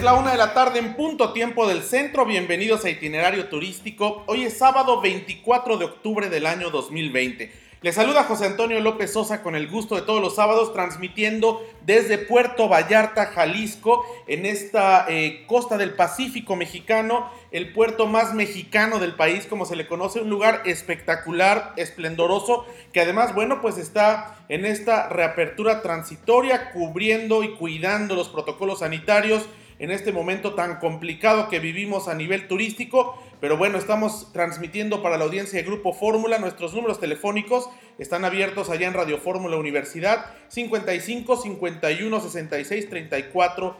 Es la una de la tarde en punto tiempo del centro. Bienvenidos a Itinerario Turístico. Hoy es sábado 24 de octubre del año 2020. Les saluda José Antonio López Sosa con el gusto de todos los sábados, transmitiendo desde Puerto Vallarta, Jalisco, en esta eh, costa del Pacífico mexicano, el puerto más mexicano del país, como se le conoce, un lugar espectacular, esplendoroso, que además, bueno, pues está en esta reapertura transitoria, cubriendo y cuidando los protocolos sanitarios en este momento tan complicado que vivimos a nivel turístico. Pero bueno, estamos transmitiendo para la audiencia de Grupo Fórmula. Nuestros números telefónicos están abiertos allá en Radio Fórmula Universidad 55 51 66 34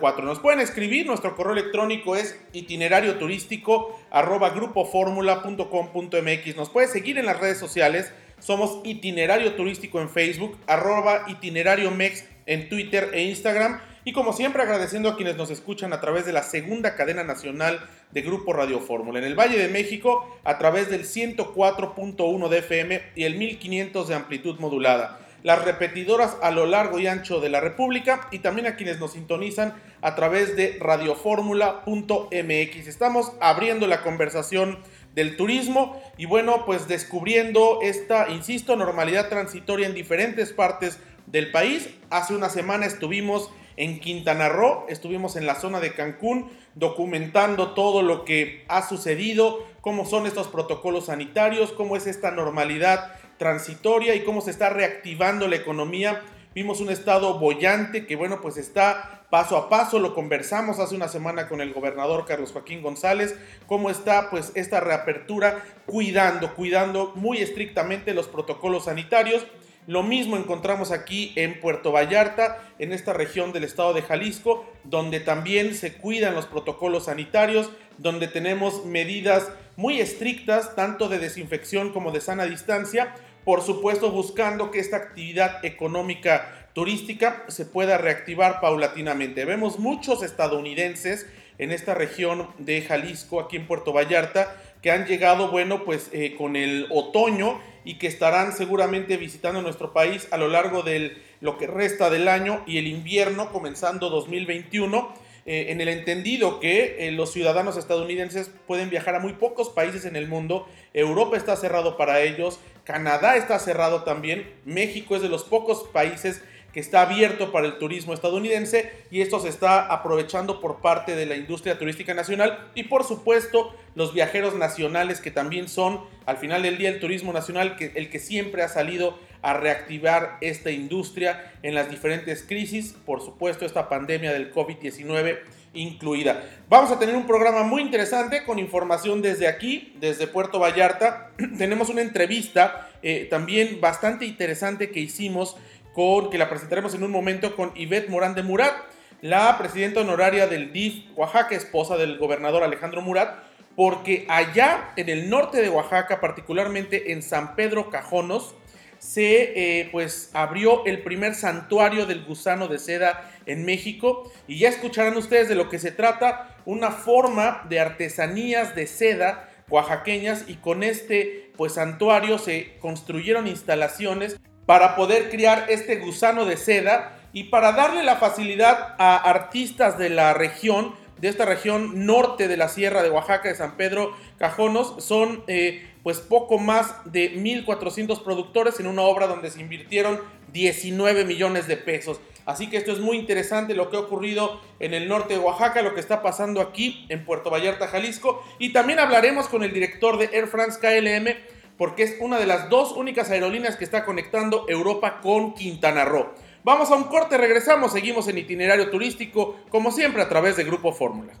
04. Nos pueden escribir, nuestro correo electrónico es itinerario turístico arroba grupoformula.com.mx. Nos puede seguir en las redes sociales. Somos itinerario turístico en Facebook, arroba itinerario mex en Twitter e Instagram. Y como siempre agradeciendo a quienes nos escuchan a través de la segunda cadena nacional de Grupo Radio Fórmula en el Valle de México a través del 104.1 de FM y el 1500 de amplitud modulada. Las repetidoras a lo largo y ancho de la República y también a quienes nos sintonizan a través de radioformula.mx. Estamos abriendo la conversación del turismo y bueno, pues descubriendo esta, insisto, normalidad transitoria en diferentes partes del país. Hace una semana estuvimos en Quintana Roo, estuvimos en la zona de Cancún documentando todo lo que ha sucedido, cómo son estos protocolos sanitarios, cómo es esta normalidad transitoria y cómo se está reactivando la economía. Vimos un estado bollante que bueno, pues está paso a paso, lo conversamos hace una semana con el gobernador Carlos Joaquín González, cómo está pues esta reapertura cuidando, cuidando muy estrictamente los protocolos sanitarios lo mismo encontramos aquí en Puerto Vallarta, en esta región del estado de Jalisco, donde también se cuidan los protocolos sanitarios, donde tenemos medidas muy estrictas, tanto de desinfección como de sana distancia, por supuesto buscando que esta actividad económica turística se pueda reactivar paulatinamente. Vemos muchos estadounidenses en esta región de Jalisco, aquí en Puerto Vallarta, que han llegado, bueno, pues eh, con el otoño y que estarán seguramente visitando nuestro país a lo largo de lo que resta del año y el invierno comenzando 2021. Eh, en el entendido que eh, los ciudadanos estadounidenses pueden viajar a muy pocos países en el mundo, Europa está cerrado para ellos, Canadá está cerrado también, México es de los pocos países que está abierto para el turismo estadounidense y esto se está aprovechando por parte de la industria turística nacional y por supuesto los viajeros nacionales que también son al final del día el turismo nacional que, el que siempre ha salido a reactivar esta industria en las diferentes crisis, por supuesto esta pandemia del COVID-19 incluida. Vamos a tener un programa muy interesante con información desde aquí, desde Puerto Vallarta. Tenemos una entrevista eh, también bastante interesante que hicimos con, que la presentaremos en un momento con Ivette Morán de Murat, la presidenta honoraria del DIF Oaxaca, esposa del gobernador Alejandro Murat, porque allá en el norte de Oaxaca, particularmente en San Pedro Cajonos, se eh, pues abrió el primer santuario del gusano de seda en México. Y ya escucharán ustedes de lo que se trata, una forma de artesanías de seda oaxaqueñas y con este pues santuario se construyeron instalaciones para poder criar este gusano de seda y para darle la facilidad a artistas de la región, de esta región norte de la Sierra de Oaxaca, de San Pedro Cajonos, son eh, pues poco más de 1.400 productores en una obra donde se invirtieron 19 millones de pesos. Así que esto es muy interesante lo que ha ocurrido en el norte de Oaxaca, lo que está pasando aquí en Puerto Vallarta, Jalisco. Y también hablaremos con el director de Air France KLM porque es una de las dos únicas aerolíneas que está conectando Europa con Quintana Roo. Vamos a un corte, regresamos, seguimos en itinerario turístico, como siempre a través de Grupo Fórmula.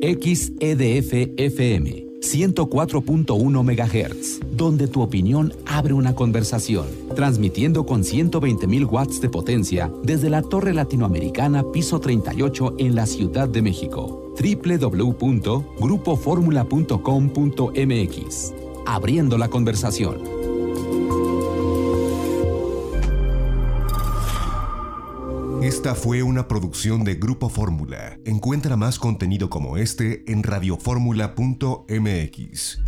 XEDF FM 104.1 MHz, donde tu opinión abre una conversación, transmitiendo con 120.000 watts de potencia desde la Torre Latinoamericana Piso 38 en la Ciudad de México. www.grupoformula.com.mx. Abriendo la conversación. Esta fue una producción de Grupo Fórmula. Encuentra más contenido como este en radioformula.mx.